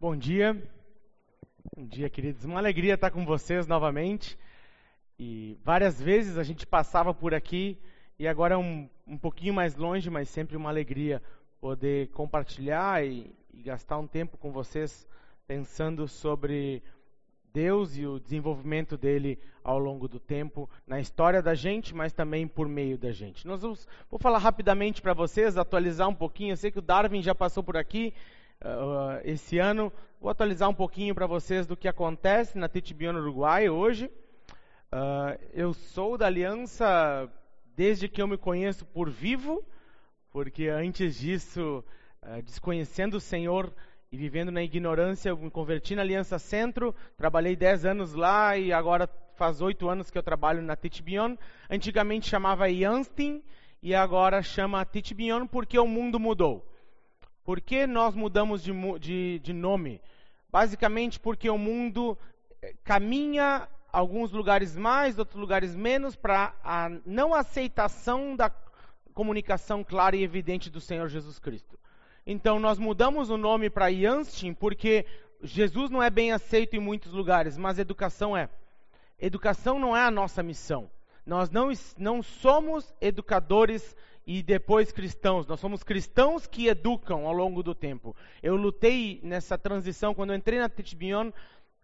Bom dia. Bom dia, queridos. Uma alegria estar com vocês novamente. E várias vezes a gente passava por aqui e agora é um, um pouquinho mais longe, mas sempre uma alegria poder compartilhar e, e gastar um tempo com vocês pensando sobre Deus e o desenvolvimento dele ao longo do tempo, na história da gente, mas também por meio da gente. Nós vamos, vou falar rapidamente para vocês, atualizar um pouquinho. Eu sei que o Darwin já passou por aqui, uh, esse ano. Vou atualizar um pouquinho para vocês do que acontece na TTBio no Uruguai hoje. Uh, eu sou da Aliança desde que eu me conheço por vivo, porque antes disso, uh, desconhecendo o Senhor e vivendo na ignorância, eu me converti na Aliança Centro, trabalhei 10 anos lá e agora faz 8 anos que eu trabalho na Titbion. Antigamente chamava Yanstin e agora chama Titbion porque o mundo mudou. Por que nós mudamos de, de, de nome? Basicamente porque o mundo eh, caminha alguns lugares mais, outros lugares menos, para a não aceitação da comunicação clara e evidente do Senhor Jesus Cristo. Então nós mudamos o nome para Yanstin porque Jesus não é bem aceito em muitos lugares, mas educação é. Educação não é a nossa missão. Nós não, não somos educadores e depois cristãos. Nós somos cristãos que educam ao longo do tempo. Eu lutei nessa transição, quando eu entrei na Titbion,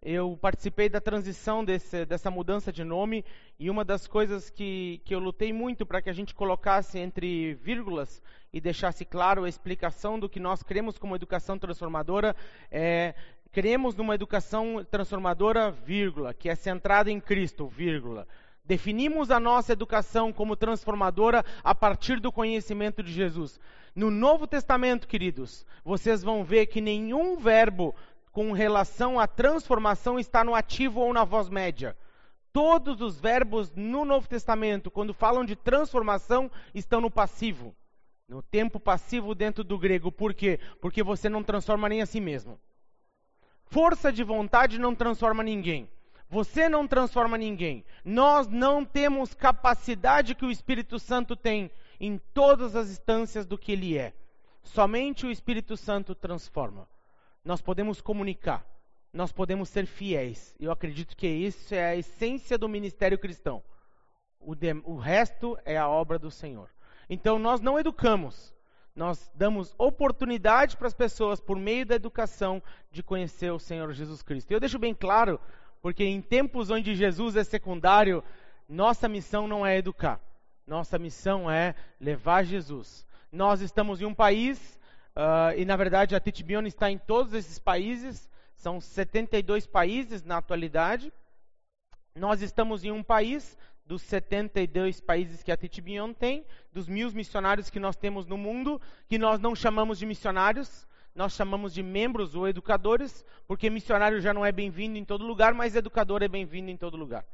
eu participei da transição desse, dessa mudança de nome e uma das coisas que, que eu lutei muito para que a gente colocasse entre vírgulas e deixasse claro a explicação do que nós queremos como educação transformadora é queremos numa educação transformadora, vírgula, que é centrada em Cristo, vírgula. Definimos a nossa educação como transformadora a partir do conhecimento de Jesus. No Novo Testamento, queridos, vocês vão ver que nenhum verbo com relação à transformação está no ativo ou na voz média. Todos os verbos no Novo Testamento, quando falam de transformação, estão no passivo. No tempo passivo dentro do grego. Por quê? Porque você não transforma nem a si mesmo. Força de vontade não transforma ninguém. Você não transforma ninguém. Nós não temos capacidade que o Espírito Santo tem em todas as instâncias do que ele é. Somente o Espírito Santo transforma. Nós podemos comunicar, nós podemos ser fiéis. Eu acredito que isso é a essência do ministério cristão. O, de, o resto é a obra do Senhor. Então nós não educamos, nós damos oportunidade para as pessoas, por meio da educação, de conhecer o Senhor Jesus Cristo. Eu deixo bem claro porque em tempos onde Jesus é secundário, nossa missão não é educar. Nossa missão é levar Jesus. Nós estamos em um país, uh, e na verdade a Titbion está em todos esses países, são 72 países na atualidade. Nós estamos em um país dos 72 países que a Titbion tem, dos mil missionários que nós temos no mundo, que nós não chamamos de missionários, nós chamamos de membros ou educadores, porque missionário já não é bem-vindo em todo lugar, mas educador é bem-vindo em todo lugar.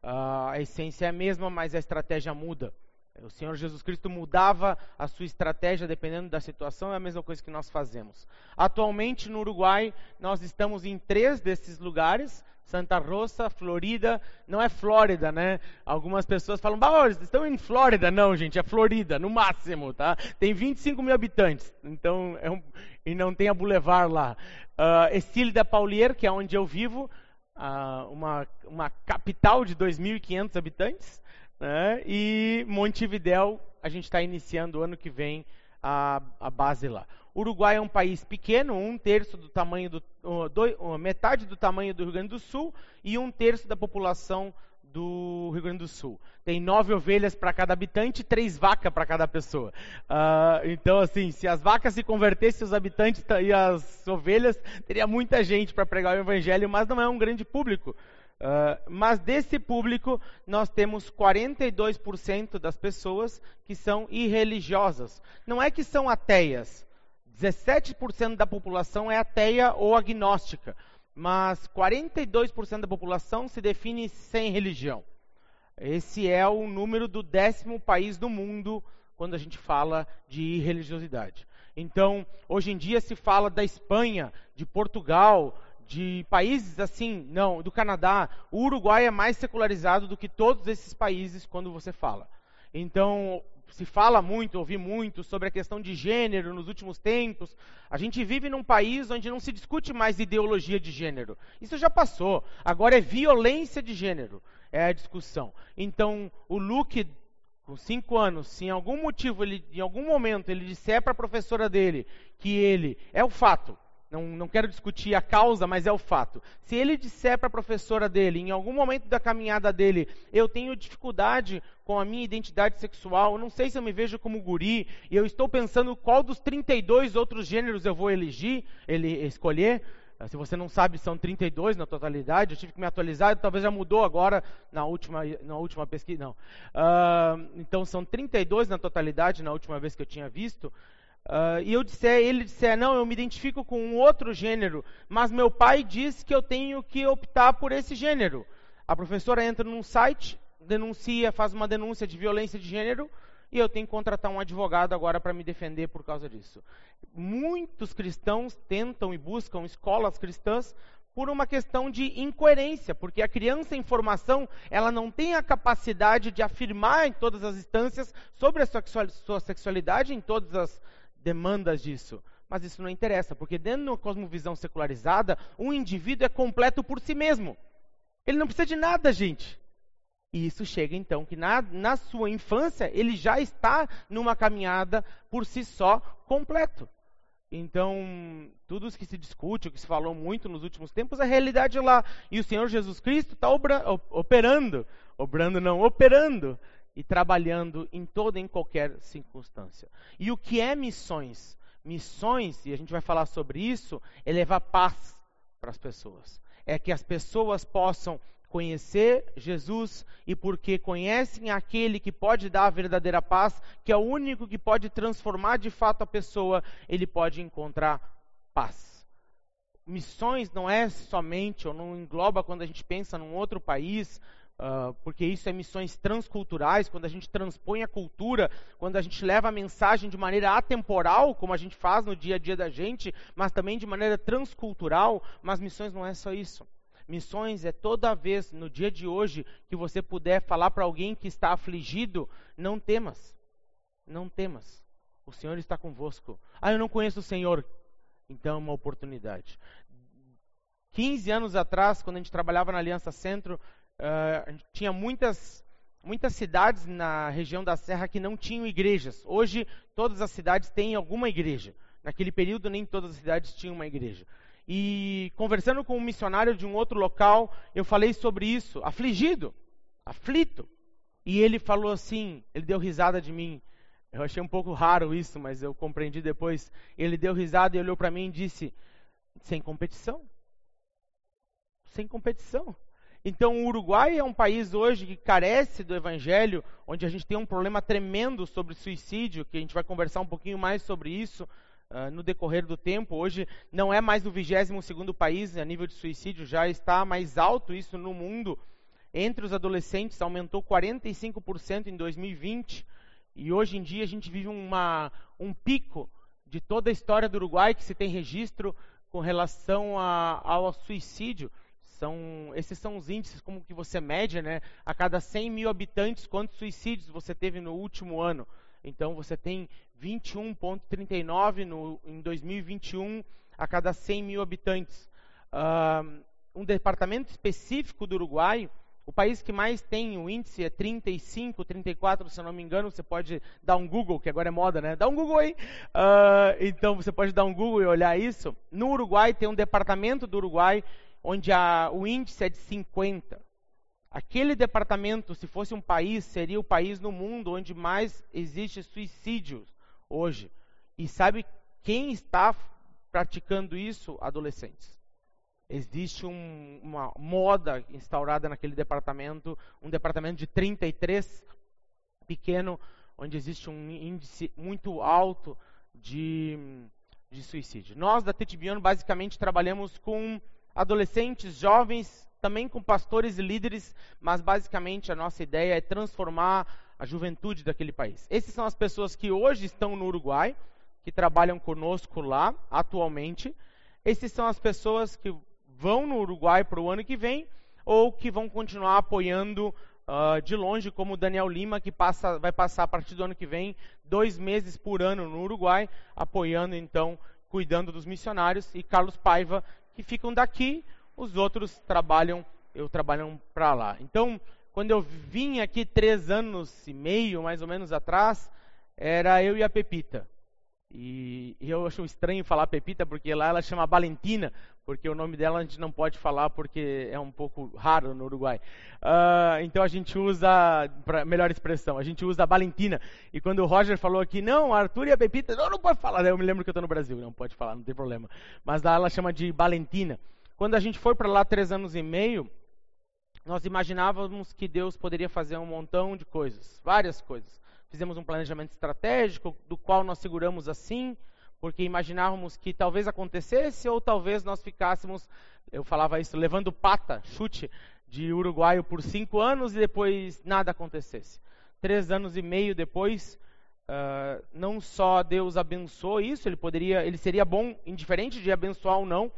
Uh, a essência é a mesma, mas a estratégia muda. O Senhor Jesus Cristo mudava a sua estratégia dependendo da situação, é a mesma coisa que nós fazemos. Atualmente no Uruguai, nós estamos em três desses lugares: Santa Rosa, Florida. Não é Flórida, né? Algumas pessoas falam, bah, estão em Flórida. Não, gente, é Florida, no máximo, tá? Tem 25 mil habitantes, então é um, e não tem a Boulevard lá. Uh, Estile da Paulier, que é onde eu vivo, uh, uma, uma capital de 2.500 habitantes. Né? E Montevidéu, a gente está iniciando ano que vem a, a base lá. Uruguai é um país pequeno, um terço do tamanho do, do, metade do tamanho do Rio Grande do Sul e um terço da população do Rio Grande do Sul. Tem nove ovelhas para cada habitante e três vacas para cada pessoa. Uh, então, assim, se as vacas se convertessem, os habitantes e as ovelhas, teria muita gente para pregar o evangelho, mas não é um grande público. Uh, mas desse público, nós temos 42% das pessoas que são irreligiosas. Não é que são ateias. 17% da população é ateia ou agnóstica mas 42% da população se define sem religião. Esse é o número do décimo país do mundo quando a gente fala de irreligiosidade. Então, hoje em dia se fala da Espanha, de Portugal, de países assim, não, do Canadá. O Uruguai é mais secularizado do que todos esses países quando você fala. Então, se fala muito, ouvi muito sobre a questão de gênero nos últimos tempos. A gente vive num país onde não se discute mais ideologia de gênero. Isso já passou. Agora é violência de gênero. É a discussão. Então, o Luke, com cinco anos, se em algum motivo, ele, em algum momento, ele disser para a professora dele que ele é o fato, não, não quero discutir a causa, mas é o fato. Se ele disser para a professora dele, em algum momento da caminhada dele, eu tenho dificuldade com a minha identidade sexual, não sei se eu me vejo como guri, e eu estou pensando qual dos 32 outros gêneros eu vou elegir, ele escolher. Ah, se você não sabe, são 32 na totalidade. Eu tive que me atualizar, talvez já mudou agora na última, na última pesquisa. Não. Uh, então são 32 na totalidade na última vez que eu tinha visto. Uh, e eu disser, ele disser, não, eu me identifico com um outro gênero, mas meu pai diz que eu tenho que optar por esse gênero. A professora entra num site, denuncia, faz uma denúncia de violência de gênero, e eu tenho que contratar um advogado agora para me defender por causa disso. Muitos cristãos tentam e buscam escolas cristãs por uma questão de incoerência, porque a criança em formação, ela não tem a capacidade de afirmar em todas as instâncias sobre a sua sexualidade, em todas as demandas disso. Mas isso não interessa, porque dentro de uma cosmovisão secularizada, um indivíduo é completo por si mesmo. Ele não precisa de nada, gente. E isso chega então que na, na sua infância ele já está numa caminhada por si só completo. Então, tudo o que se discute, o que se falou muito nos últimos tempos, é realidade lá. E o Senhor Jesus Cristo está operando, obrando não, operando e trabalhando em toda e em qualquer circunstância. E o que é missões? Missões, e a gente vai falar sobre isso, é levar paz para as pessoas. É que as pessoas possam conhecer Jesus e porque conhecem aquele que pode dar a verdadeira paz, que é o único que pode transformar de fato a pessoa, ele pode encontrar paz. Missões não é somente, ou não engloba quando a gente pensa num outro país, Uh, porque isso é missões transculturais, quando a gente transpõe a cultura, quando a gente leva a mensagem de maneira atemporal, como a gente faz no dia a dia da gente, mas também de maneira transcultural. Mas missões não é só isso. Missões é toda vez, no dia de hoje, que você puder falar para alguém que está afligido: não temas, não temas, o Senhor está convosco. Ah, eu não conheço o Senhor. Então é uma oportunidade. 15 anos atrás, quando a gente trabalhava na Aliança Centro, uh, tinha muitas, muitas cidades na região da Serra que não tinham igrejas. Hoje, todas as cidades têm alguma igreja. Naquele período, nem todas as cidades tinham uma igreja. E conversando com um missionário de um outro local, eu falei sobre isso, afligido, aflito. E ele falou assim, ele deu risada de mim. Eu achei um pouco raro isso, mas eu compreendi depois. Ele deu risada e olhou para mim e disse: sem competição. Sem competição. Então, o Uruguai é um país hoje que carece do evangelho, onde a gente tem um problema tremendo sobre suicídio, que a gente vai conversar um pouquinho mais sobre isso uh, no decorrer do tempo. Hoje não é mais o 22 segundo país a nível de suicídio, já está mais alto isso no mundo. Entre os adolescentes aumentou 45% em 2020, e hoje em dia a gente vive uma, um pico de toda a história do Uruguai que se tem registro com relação a, ao suicídio. São, esses são os índices como que você mede, né? A cada 100 mil habitantes, quantos suicídios você teve no último ano? Então você tem 21,39 em 2021 a cada 100 mil habitantes. Um departamento específico do Uruguai, o país que mais tem o índice é 35, 34, se eu não me engano. Você pode dar um Google, que agora é moda, né? Dá um Google aí. Uh, então você pode dar um Google e olhar isso. No Uruguai tem um departamento do Uruguai onde a, o índice é de 50. Aquele departamento, se fosse um país, seria o país no mundo onde mais existe suicídios hoje. E sabe quem está praticando isso? Adolescentes. Existe um, uma moda instaurada naquele departamento, um departamento de 33 pequeno, onde existe um índice muito alto de, de suicídio. Nós da Tetibiano basicamente trabalhamos com adolescentes, jovens, também com pastores e líderes, mas basicamente a nossa ideia é transformar a juventude daquele país. Essas são as pessoas que hoje estão no Uruguai, que trabalham conosco lá atualmente. Essas são as pessoas que vão no Uruguai para o ano que vem ou que vão continuar apoiando uh, de longe, como o Daniel Lima, que passa, vai passar a partir do ano que vem dois meses por ano no Uruguai, apoiando então, cuidando dos missionários, e Carlos Paiva, que ficam daqui, os outros trabalham, eu trabalham para lá. Então, quando eu vim aqui três anos e meio, mais ou menos atrás, era eu e a Pepita. E, e, eu acho estranho falar Pepita, porque lá ela chama Valentina, porque o nome dela a gente não pode falar porque é um pouco raro no Uruguai. Uh, então a gente usa, pra, melhor expressão, a gente usa Valentina. E quando o Roger falou aqui, não, Arthur e a Pepita, não, não pode falar. Eu me lembro que eu estou no Brasil, não pode falar, não tem problema. Mas lá ela chama de Valentina. Quando a gente foi para lá três anos e meio, nós imaginávamos que Deus poderia fazer um montão de coisas, várias coisas fizemos um planejamento estratégico, do qual nós seguramos assim, porque imaginávamos que talvez acontecesse ou talvez nós ficássemos, eu falava isso, levando pata, chute, de uruguaio por cinco anos e depois nada acontecesse. Três anos e meio depois, uh, não só Deus abençoou isso, ele poderia, ele seria bom, indiferente de abençoar ou não,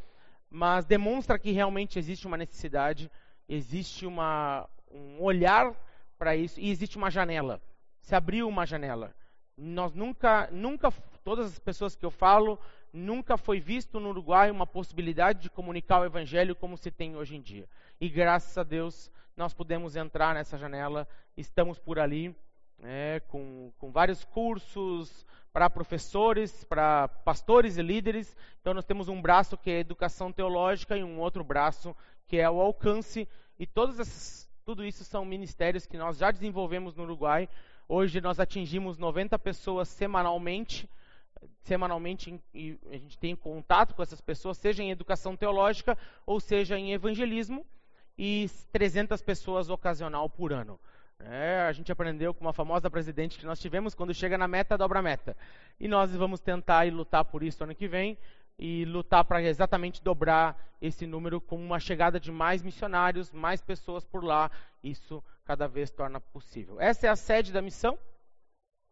mas demonstra que realmente existe uma necessidade, existe uma, um olhar para isso e existe uma janela se abriu uma janela. Nós nunca, nunca, todas as pessoas que eu falo, nunca foi visto no Uruguai uma possibilidade de comunicar o Evangelho como se tem hoje em dia. E graças a Deus nós pudemos entrar nessa janela, estamos por ali, né, com, com vários cursos para professores, para pastores e líderes. Então nós temos um braço que é educação teológica e um outro braço que é o alcance. E todas essas, tudo isso são ministérios que nós já desenvolvemos no Uruguai Hoje nós atingimos 90 pessoas semanalmente. Semanalmente e a gente tem contato com essas pessoas, seja em educação teológica ou seja em evangelismo, e 300 pessoas ocasional por ano. É, a gente aprendeu com uma famosa presidente que nós tivemos, quando chega na meta, dobra a meta. E nós vamos tentar e lutar por isso ano que vem e lutar para exatamente dobrar esse número com uma chegada de mais missionários, mais pessoas por lá. Isso cada vez torna possível. Essa é a sede da missão.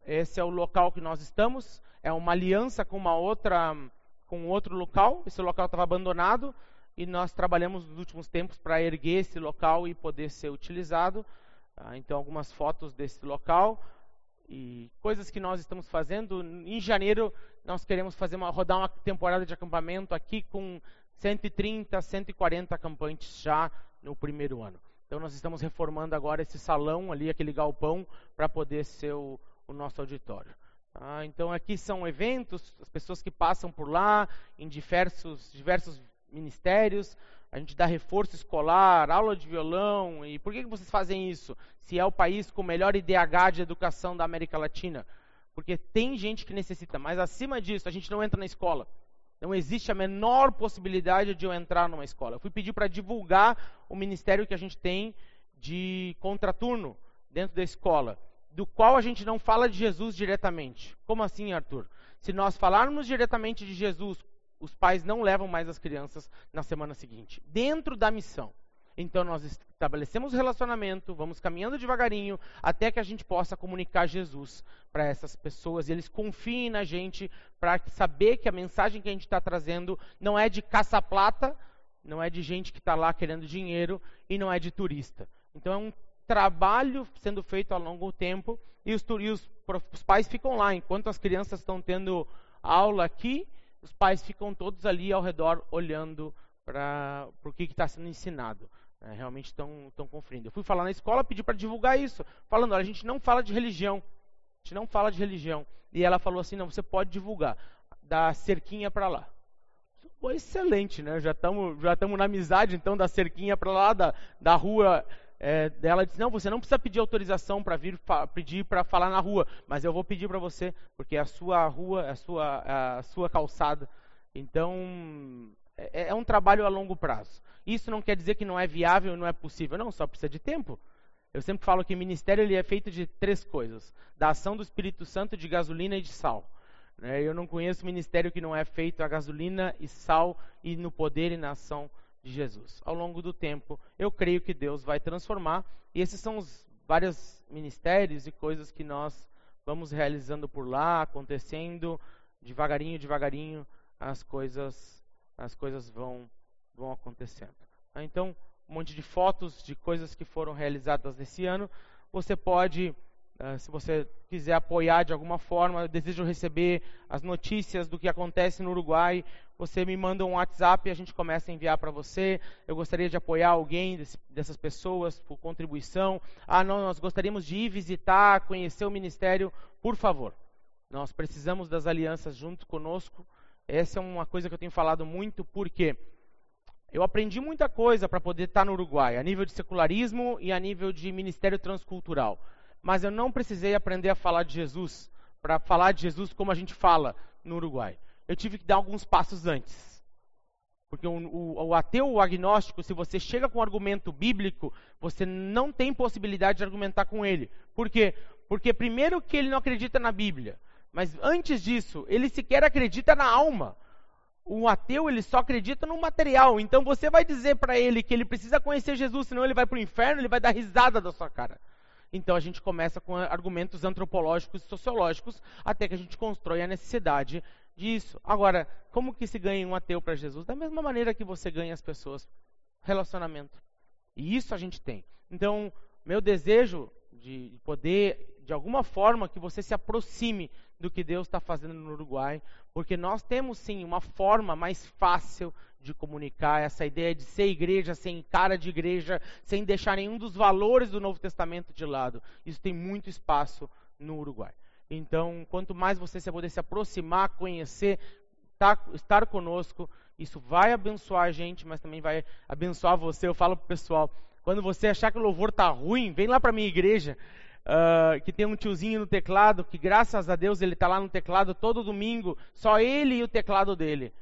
Esse é o local que nós estamos. É uma aliança com uma outra, com outro local. Esse local estava abandonado e nós trabalhamos nos últimos tempos para erguer esse local e poder ser utilizado. Ah, então, algumas fotos desse local e coisas que nós estamos fazendo. Em janeiro, nós queremos fazer uma, rodar uma temporada de acampamento aqui com 130, 140 acampantes já no primeiro ano. Então, nós estamos reformando agora esse salão ali, aquele galpão, para poder ser o, o nosso auditório. Ah, então, aqui são eventos, as pessoas que passam por lá, em diversos, diversos ministérios a gente dá reforço escolar, aula de violão. E por que, que vocês fazem isso? Se é o país com o melhor IDH de educação da América Latina? Porque tem gente que necessita, mas acima disso, a gente não entra na escola. Não existe a menor possibilidade de eu entrar numa escola. Eu fui pedir para divulgar o ministério que a gente tem de contraturno dentro da escola, do qual a gente não fala de Jesus diretamente. Como assim, Arthur? Se nós falarmos diretamente de Jesus os pais não levam mais as crianças na semana seguinte, dentro da missão. Então nós estabelecemos relacionamento, vamos caminhando devagarinho até que a gente possa comunicar Jesus para essas pessoas e eles confiem na gente para saber que a mensagem que a gente está trazendo não é de caça-plata, não é de gente que está lá querendo dinheiro e não é de turista. Então é um trabalho sendo feito ao longo do tempo e os, e os, os pais ficam lá enquanto as crianças estão tendo aula aqui os pais ficam todos ali ao redor olhando para o que está sendo ensinado. É, realmente estão conferindo. Eu fui falar na escola, pedi para divulgar isso, falando: olha, a gente não fala de religião. A gente não fala de religião. E ela falou assim: não, você pode divulgar. Da cerquinha para lá. Foi excelente, né? Já estamos já na amizade, então, da cerquinha para lá, da, da rua é, ela disse: Não, você não precisa pedir autorização para vir pedir para falar na rua, mas eu vou pedir para você, porque é a sua rua, é a sua, é a sua calçada. Então, é, é um trabalho a longo prazo. Isso não quer dizer que não é viável, não é possível, não, só precisa de tempo. Eu sempre falo que o ministério ele é feito de três coisas: da ação do Espírito Santo, de gasolina e de sal. Né? Eu não conheço ministério que não é feito a gasolina e sal e no poder e na ação de Jesus. Ao longo do tempo, eu creio que Deus vai transformar, e esses são os vários ministérios e coisas que nós vamos realizando por lá, acontecendo devagarinho, devagarinho, as coisas as coisas vão vão acontecendo. Então, um monte de fotos de coisas que foram realizadas nesse ano. Você pode, uh, se você quiser apoiar de alguma forma, desejo receber as notícias do que acontece no Uruguai, você me manda um WhatsApp e a gente começa a enviar para você. Eu gostaria de apoiar alguém desse, dessas pessoas por contribuição. Ah, não, nós gostaríamos de ir visitar, conhecer o ministério. Por favor, nós precisamos das alianças junto conosco. Essa é uma coisa que eu tenho falado muito, porque eu aprendi muita coisa para poder estar no Uruguai, a nível de secularismo e a nível de ministério transcultural. Mas eu não precisei aprender a falar de Jesus, para falar de Jesus como a gente fala no Uruguai. Eu tive que dar alguns passos antes. Porque o, o, o ateu, o agnóstico, se você chega com um argumento bíblico, você não tem possibilidade de argumentar com ele. Por quê? Porque, primeiro, que ele não acredita na Bíblia. Mas antes disso, ele sequer acredita na alma. O ateu, ele só acredita no material. Então você vai dizer para ele que ele precisa conhecer Jesus, senão ele vai para o inferno, ele vai dar risada da sua cara. Então a gente começa com argumentos antropológicos e sociológicos até que a gente constrói a necessidade disso. Agora, como que se ganha um ateu para Jesus? Da mesma maneira que você ganha as pessoas. Relacionamento. E isso a gente tem. Então, meu desejo de poder, de alguma forma, que você se aproxime do que Deus está fazendo no Uruguai, porque nós temos sim uma forma mais fácil de comunicar essa ideia de ser igreja sem cara de igreja, sem deixar nenhum dos valores do Novo Testamento de lado. Isso tem muito espaço no Uruguai. Então, quanto mais você se poder se aproximar, conhecer, tá, estar conosco, isso vai abençoar a gente, mas também vai abençoar você. Eu falo pro pessoal, quando você achar que o louvor tá ruim, vem lá para minha igreja uh, que tem um tiozinho no teclado, que graças a Deus ele está lá no teclado todo domingo, só ele e o teclado dele.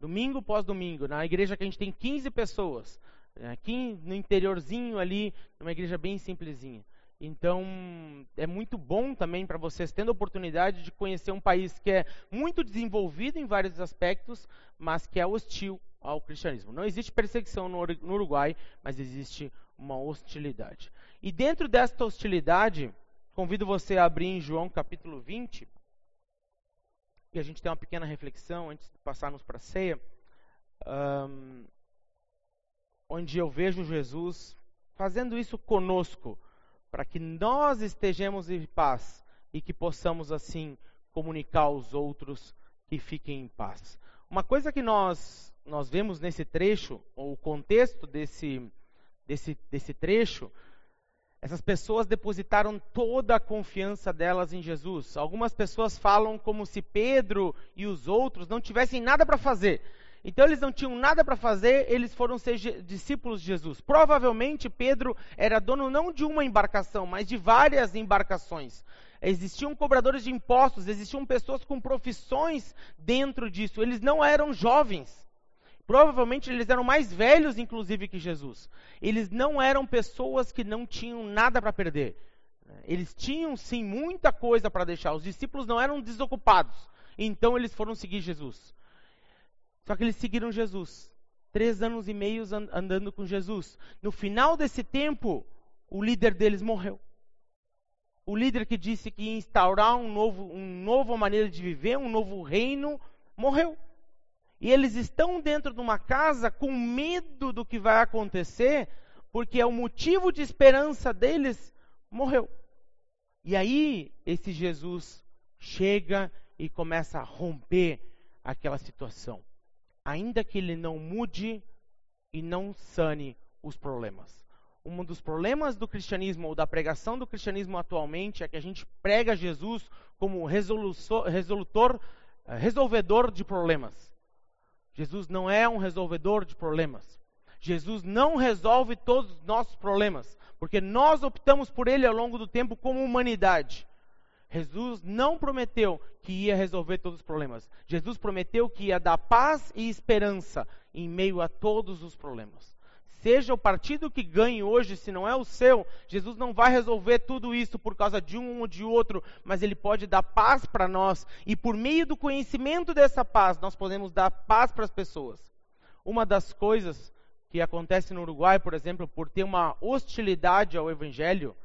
Domingo pós domingo, na igreja que a gente tem 15 pessoas, né, aqui no interiorzinho ali, uma igreja bem simplesinha. Então, é muito bom também para vocês, tendo a oportunidade de conhecer um país que é muito desenvolvido em vários aspectos, mas que é hostil ao cristianismo. Não existe perseguição no Uruguai, mas existe uma hostilidade. E dentro desta hostilidade, convido você a abrir em João capítulo 20, e a gente tem uma pequena reflexão antes de passarmos para a ceia, um, onde eu vejo Jesus fazendo isso conosco, para que nós estejamos em paz e que possamos assim comunicar aos outros que fiquem em paz. Uma coisa que nós nós vemos nesse trecho, ou o contexto desse, desse, desse trecho, essas pessoas depositaram toda a confiança delas em Jesus. Algumas pessoas falam como se Pedro e os outros não tivessem nada para fazer. Então eles não tinham nada para fazer, eles foram ser discípulos de Jesus. Provavelmente Pedro era dono não de uma embarcação, mas de várias embarcações. Existiam cobradores de impostos, existiam pessoas com profissões dentro disso. Eles não eram jovens. Provavelmente eles eram mais velhos, inclusive, que Jesus. Eles não eram pessoas que não tinham nada para perder. Eles tinham, sim, muita coisa para deixar. Os discípulos não eram desocupados. Então eles foram seguir Jesus. Só que eles seguiram Jesus. Três anos e meio andando com Jesus. No final desse tempo, o líder deles morreu. O líder que disse que ia instaurar um novo, uma nova maneira de viver, um novo reino, morreu. E eles estão dentro de uma casa com medo do que vai acontecer, porque é o motivo de esperança deles morreu. E aí esse Jesus chega e começa a romper aquela situação. Ainda que ele não mude e não sane os problemas. Um dos problemas do cristianismo ou da pregação do cristianismo atualmente é que a gente prega Jesus como resolutor, eh, resolvedor de problemas. Jesus não é um resolvedor de problemas. Jesus não resolve todos os nossos problemas, porque nós optamos por ele ao longo do tempo como humanidade. Jesus não prometeu que ia resolver todos os problemas. Jesus prometeu que ia dar paz e esperança em meio a todos os problemas. Seja o partido que ganhe hoje, se não é o seu, Jesus não vai resolver tudo isso por causa de um ou de outro, mas ele pode dar paz para nós e por meio do conhecimento dessa paz, nós podemos dar paz para as pessoas. Uma das coisas que acontece no Uruguai, por exemplo, por ter uma hostilidade ao evangelho,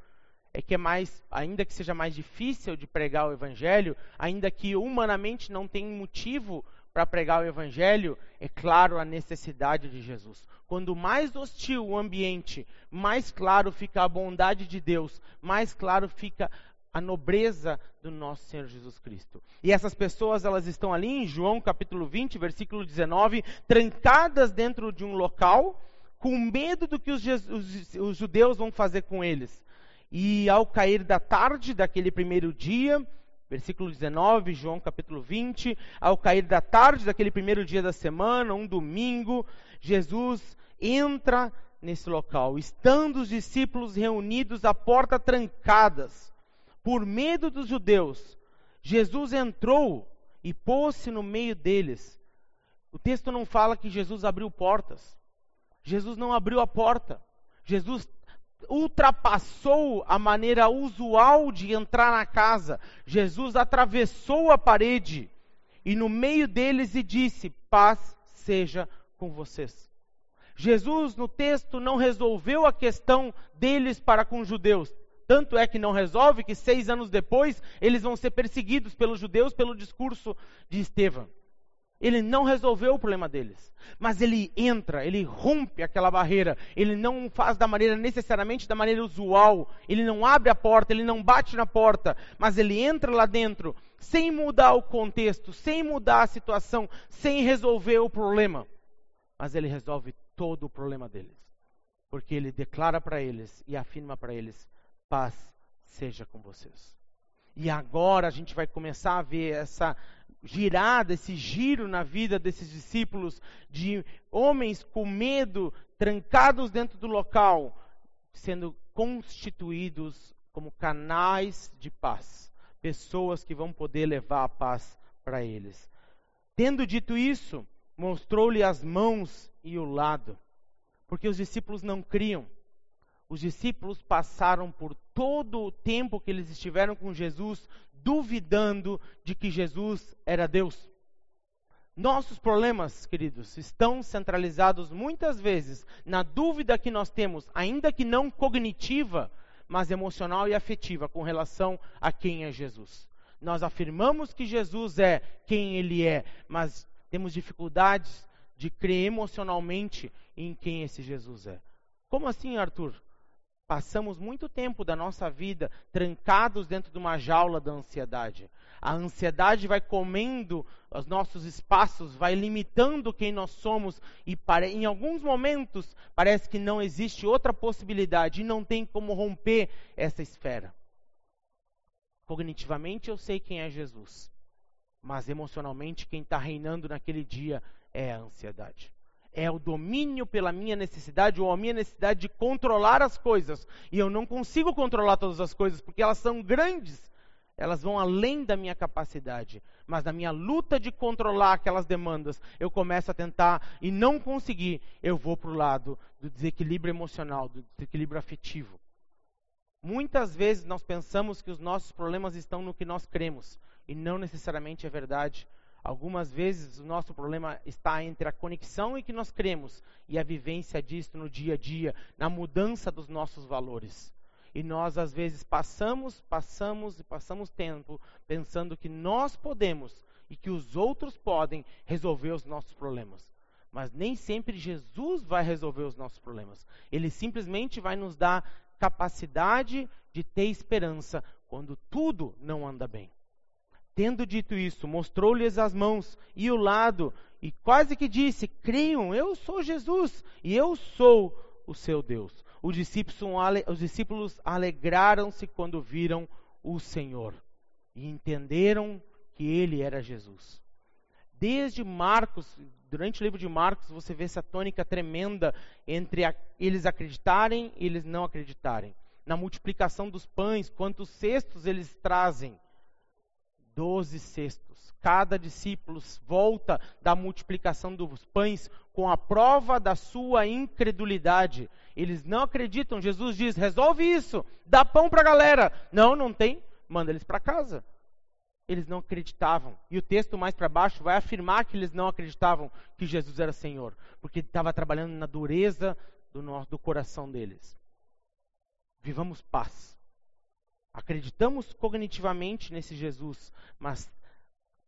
é que é mais, ainda que seja mais difícil de pregar o evangelho, ainda que humanamente não tem motivo para pregar o evangelho, é claro a necessidade de Jesus. Quando mais hostil o ambiente, mais claro fica a bondade de Deus, mais claro fica a nobreza do nosso Senhor Jesus Cristo. E essas pessoas, elas estão ali em João capítulo 20, versículo 19, trancadas dentro de um local, com medo do que os, os, os judeus vão fazer com eles. E ao cair da tarde daquele primeiro dia, versículo 19, João capítulo 20, ao cair da tarde daquele primeiro dia da semana, um domingo, Jesus entra nesse local, estando os discípulos reunidos à porta trancadas por medo dos judeus, Jesus entrou e pôs-se no meio deles. O texto não fala que Jesus abriu portas. Jesus não abriu a porta. Jesus ultrapassou a maneira usual de entrar na casa. Jesus atravessou a parede e no meio deles e disse: Paz seja com vocês. Jesus, no texto, não resolveu a questão deles para com os judeus. Tanto é que não resolve que seis anos depois eles vão ser perseguidos pelos judeus pelo discurso de Estevão. Ele não resolveu o problema deles, mas ele entra, ele rompe aquela barreira, ele não faz da maneira necessariamente da maneira usual, ele não abre a porta, ele não bate na porta, mas ele entra lá dentro, sem mudar o contexto, sem mudar a situação, sem resolver o problema. Mas ele resolve todo o problema deles, porque ele declara para eles e afirma para eles paz seja com vocês. E agora a gente vai começar a ver essa girada, esse giro na vida desses discípulos, de homens com medo, trancados dentro do local, sendo constituídos como canais de paz, pessoas que vão poder levar a paz para eles. Tendo dito isso, mostrou-lhe as mãos e o lado, porque os discípulos não criam os discípulos passaram por todo o tempo que eles estiveram com Jesus duvidando de que Jesus era Deus. Nossos problemas, queridos, estão centralizados muitas vezes na dúvida que nós temos, ainda que não cognitiva, mas emocional e afetiva, com relação a quem é Jesus. Nós afirmamos que Jesus é quem ele é, mas temos dificuldades de crer emocionalmente em quem esse Jesus é. Como assim, Arthur? Passamos muito tempo da nossa vida trancados dentro de uma jaula da ansiedade. A ansiedade vai comendo os nossos espaços, vai limitando quem nós somos e para, em alguns momentos parece que não existe outra possibilidade e não tem como romper essa esfera. Cognitivamente eu sei quem é Jesus, mas emocionalmente quem está reinando naquele dia é a ansiedade é o domínio pela minha necessidade ou a minha necessidade de controlar as coisas. E eu não consigo controlar todas as coisas porque elas são grandes. Elas vão além da minha capacidade. Mas na minha luta de controlar aquelas demandas, eu começo a tentar e não conseguir, eu vou para o lado do desequilíbrio emocional, do desequilíbrio afetivo. Muitas vezes nós pensamos que os nossos problemas estão no que nós cremos, e não necessariamente é verdade. Algumas vezes o nosso problema está entre a conexão em que nós cremos e a vivência disto no dia a dia, na mudança dos nossos valores. E nós, às vezes, passamos, passamos e passamos tempo pensando que nós podemos e que os outros podem resolver os nossos problemas. Mas nem sempre Jesus vai resolver os nossos problemas. Ele simplesmente vai nos dar capacidade de ter esperança quando tudo não anda bem. Tendo dito isso, mostrou-lhes as mãos e o lado, e quase que disse: Creiam, eu sou Jesus e eu sou o seu Deus. Os discípulos, alegraram-se quando viram o Senhor e entenderam que ele era Jesus. Desde Marcos, durante o livro de Marcos, você vê essa tônica tremenda entre a, eles acreditarem e eles não acreditarem. Na multiplicação dos pães, quantos cestos eles trazem doze cestos. Cada discípulo volta da multiplicação dos pães com a prova da sua incredulidade. Eles não acreditam. Jesus diz: resolve isso, dá pão para a galera. Não, não tem, manda eles para casa. Eles não acreditavam. E o texto mais para baixo vai afirmar que eles não acreditavam que Jesus era Senhor, porque estava trabalhando na dureza do, nosso, do coração deles. Vivamos paz. Acreditamos cognitivamente nesse Jesus, mas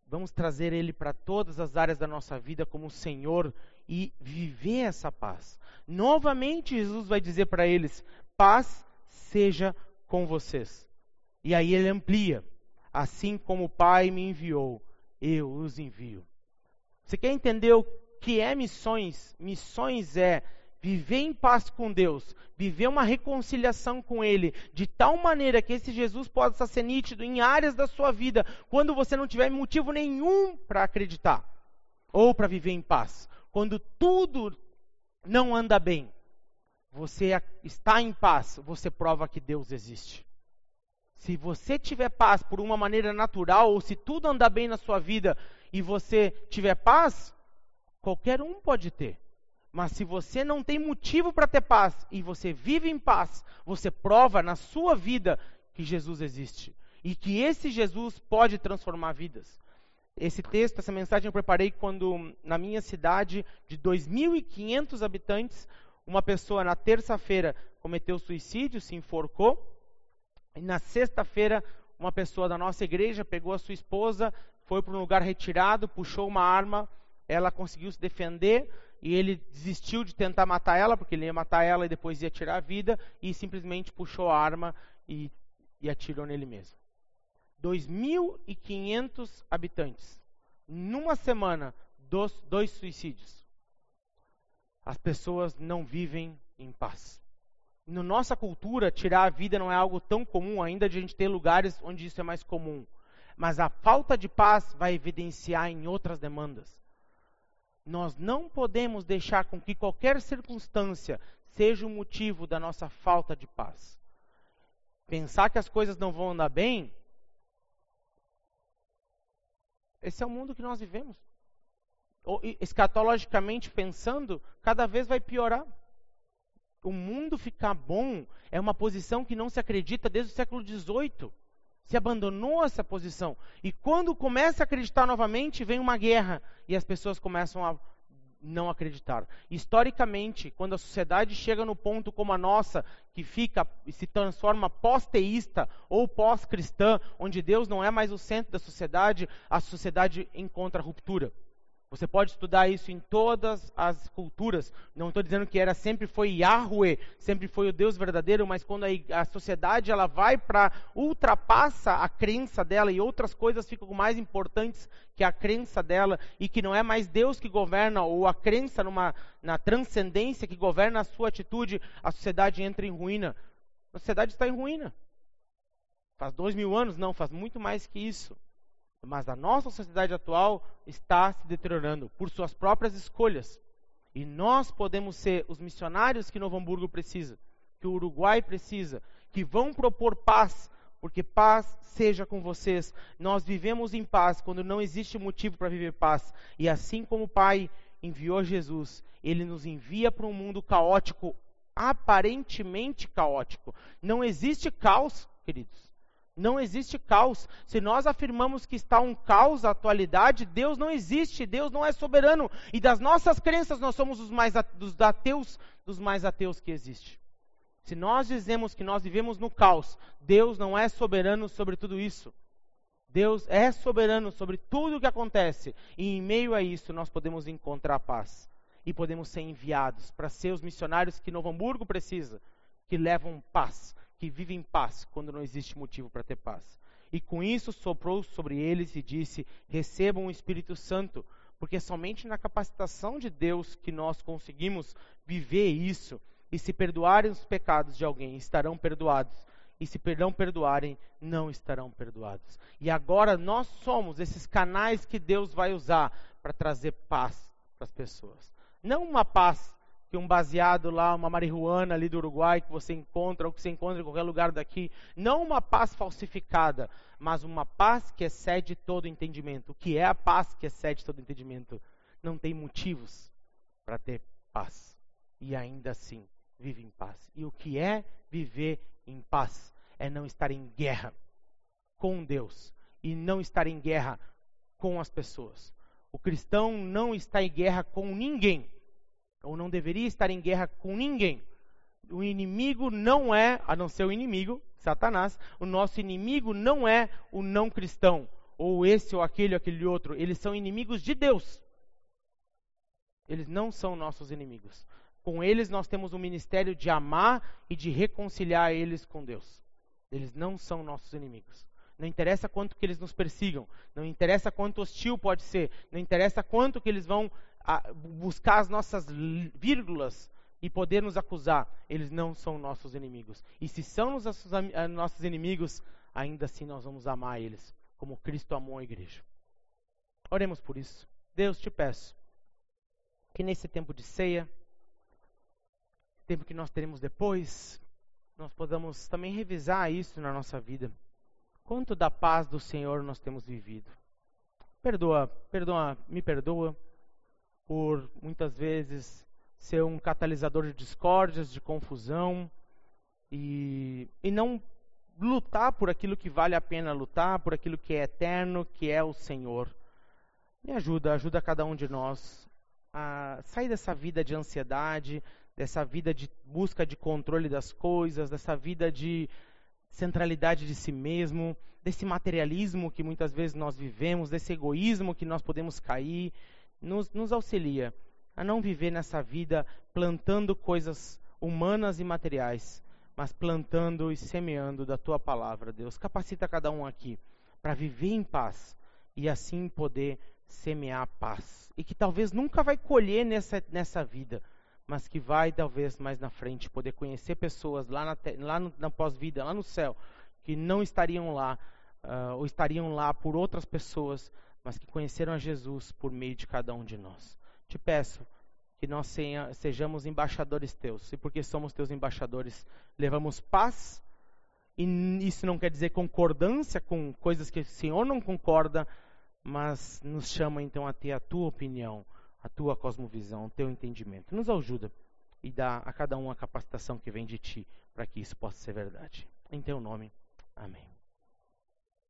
vamos trazer ele para todas as áreas da nossa vida como Senhor e viver essa paz. Novamente, Jesus vai dizer para eles: paz seja com vocês. E aí ele amplia: assim como o Pai me enviou, eu os envio. Você quer entender o que é missões? Missões é viver em paz com Deus, viver uma reconciliação com Ele, de tal maneira que esse Jesus possa ser nítido em áreas da sua vida, quando você não tiver motivo nenhum para acreditar ou para viver em paz. Quando tudo não anda bem, você está em paz, você prova que Deus existe. Se você tiver paz por uma maneira natural, ou se tudo andar bem na sua vida e você tiver paz, qualquer um pode ter. Mas se você não tem motivo para ter paz e você vive em paz, você prova na sua vida que Jesus existe e que esse Jesus pode transformar vidas. Esse texto, essa mensagem eu preparei quando na minha cidade de 2.500 habitantes, uma pessoa na terça-feira cometeu suicídio, se enforcou, e na sexta-feira uma pessoa da nossa igreja pegou a sua esposa, foi para um lugar retirado, puxou uma arma, ela conseguiu se defender, e ele desistiu de tentar matar ela, porque ele ia matar ela e depois ia tirar a vida, e simplesmente puxou a arma e, e atirou nele mesmo. 2.500 habitantes. Numa semana, dois, dois suicídios. As pessoas não vivem em paz. Na nossa cultura, tirar a vida não é algo tão comum, ainda de a gente ter lugares onde isso é mais comum. Mas a falta de paz vai evidenciar em outras demandas. Nós não podemos deixar com que qualquer circunstância seja o motivo da nossa falta de paz. Pensar que as coisas não vão andar bem, esse é o mundo que nós vivemos. Escatologicamente pensando, cada vez vai piorar. O mundo ficar bom é uma posição que não se acredita desde o século XVIII se abandonou essa posição. E quando começa a acreditar novamente, vem uma guerra e as pessoas começam a não acreditar. Historicamente, quando a sociedade chega no ponto como a nossa, que fica e se transforma pós-teísta ou pós-cristã, onde Deus não é mais o centro da sociedade, a sociedade encontra ruptura. Você pode estudar isso em todas as culturas. Não estou dizendo que era sempre foi Yahweh, sempre foi o Deus verdadeiro, mas quando a, a sociedade ela vai para ultrapassa a crença dela e outras coisas ficam mais importantes que a crença dela e que não é mais Deus que governa ou a crença numa na transcendência que governa a sua atitude, a sociedade entra em ruína. A sociedade está em ruína. Faz dois mil anos? Não, faz muito mais que isso. Mas a nossa sociedade atual está se deteriorando por suas próprias escolhas. E nós podemos ser os missionários que Novo Hamburgo precisa, que o Uruguai precisa, que vão propor paz, porque paz seja com vocês. Nós vivemos em paz quando não existe motivo para viver paz. E assim como o Pai enviou Jesus, ele nos envia para um mundo caótico, aparentemente caótico. Não existe caos, queridos. Não existe caos. Se nós afirmamos que está um caos na atualidade, Deus não existe, Deus não é soberano. E das nossas crenças, nós somos os mais dos ateus, dos mais ateus que existe. Se nós dizemos que nós vivemos no caos, Deus não é soberano sobre tudo isso. Deus é soberano sobre tudo o que acontece. E em meio a isso, nós podemos encontrar paz. E podemos ser enviados para ser os missionários que Novo Hamburgo precisa, que levam paz, que vive em paz quando não existe motivo para ter paz. E com isso soprou sobre eles e disse: Recebam o Espírito Santo, porque é somente na capacitação de Deus que nós conseguimos viver isso. E se perdoarem os pecados de alguém, estarão perdoados. E se não perdoarem, não estarão perdoados. E agora nós somos esses canais que Deus vai usar para trazer paz para as pessoas. Não uma paz que um baseado lá, uma marihuana ali do Uruguai que você encontra, ou que você encontra em qualquer lugar daqui. Não uma paz falsificada, mas uma paz que excede todo entendimento. O que é a paz que excede todo entendimento? Não tem motivos para ter paz. E ainda assim vive em paz. E o que é viver em paz? É não estar em guerra com Deus e não estar em guerra com as pessoas. O cristão não está em guerra com ninguém ou não deveria estar em guerra com ninguém. O inimigo não é, a não ser o inimigo, Satanás, o nosso inimigo não é o não cristão. ou esse ou aquele ou aquele outro, eles são inimigos de Deus. Eles não são nossos inimigos. Com eles nós temos um ministério de amar e de reconciliar eles com Deus. Eles não são nossos inimigos. Não interessa quanto que eles nos persigam, não interessa quanto hostil pode ser, não interessa quanto que eles vão a, buscar as nossas vírgulas e poder nos acusar. Eles não são nossos inimigos. E se são os nossos inimigos, ainda assim nós vamos amar eles, como Cristo amou a igreja. Oremos por isso. Deus, te peço que nesse tempo de ceia, tempo que nós teremos depois, nós podamos também revisar isso na nossa vida. Quanto da paz do Senhor nós temos vivido? Perdoa, perdoa, me perdoa por muitas vezes ser um catalisador de discórdias, de confusão e, e não lutar por aquilo que vale a pena lutar, por aquilo que é eterno, que é o Senhor. Me ajuda, ajuda cada um de nós a sair dessa vida de ansiedade, dessa vida de busca de controle das coisas, dessa vida de centralidade de si mesmo, desse materialismo que muitas vezes nós vivemos, desse egoísmo que nós podemos cair, nos, nos auxilia a não viver nessa vida plantando coisas humanas e materiais, mas plantando e semeando da tua palavra, Deus. Capacita cada um aqui para viver em paz e assim poder semear paz. E que talvez nunca vai colher nessa, nessa vida, mas que vai, talvez, mais na frente, poder conhecer pessoas lá na, lá na pós-vida, lá no céu, que não estariam lá, uh, ou estariam lá por outras pessoas, mas que conheceram a Jesus por meio de cada um de nós. Te peço que nós sejamos embaixadores teus, e porque somos teus embaixadores, levamos paz, e isso não quer dizer concordância com coisas que o Senhor não concorda, mas nos chama então a ter a tua opinião a tua cosmovisão, o teu entendimento. Nos ajuda e dá a cada um a capacitação que vem de ti para que isso possa ser verdade. Em teu nome. Amém.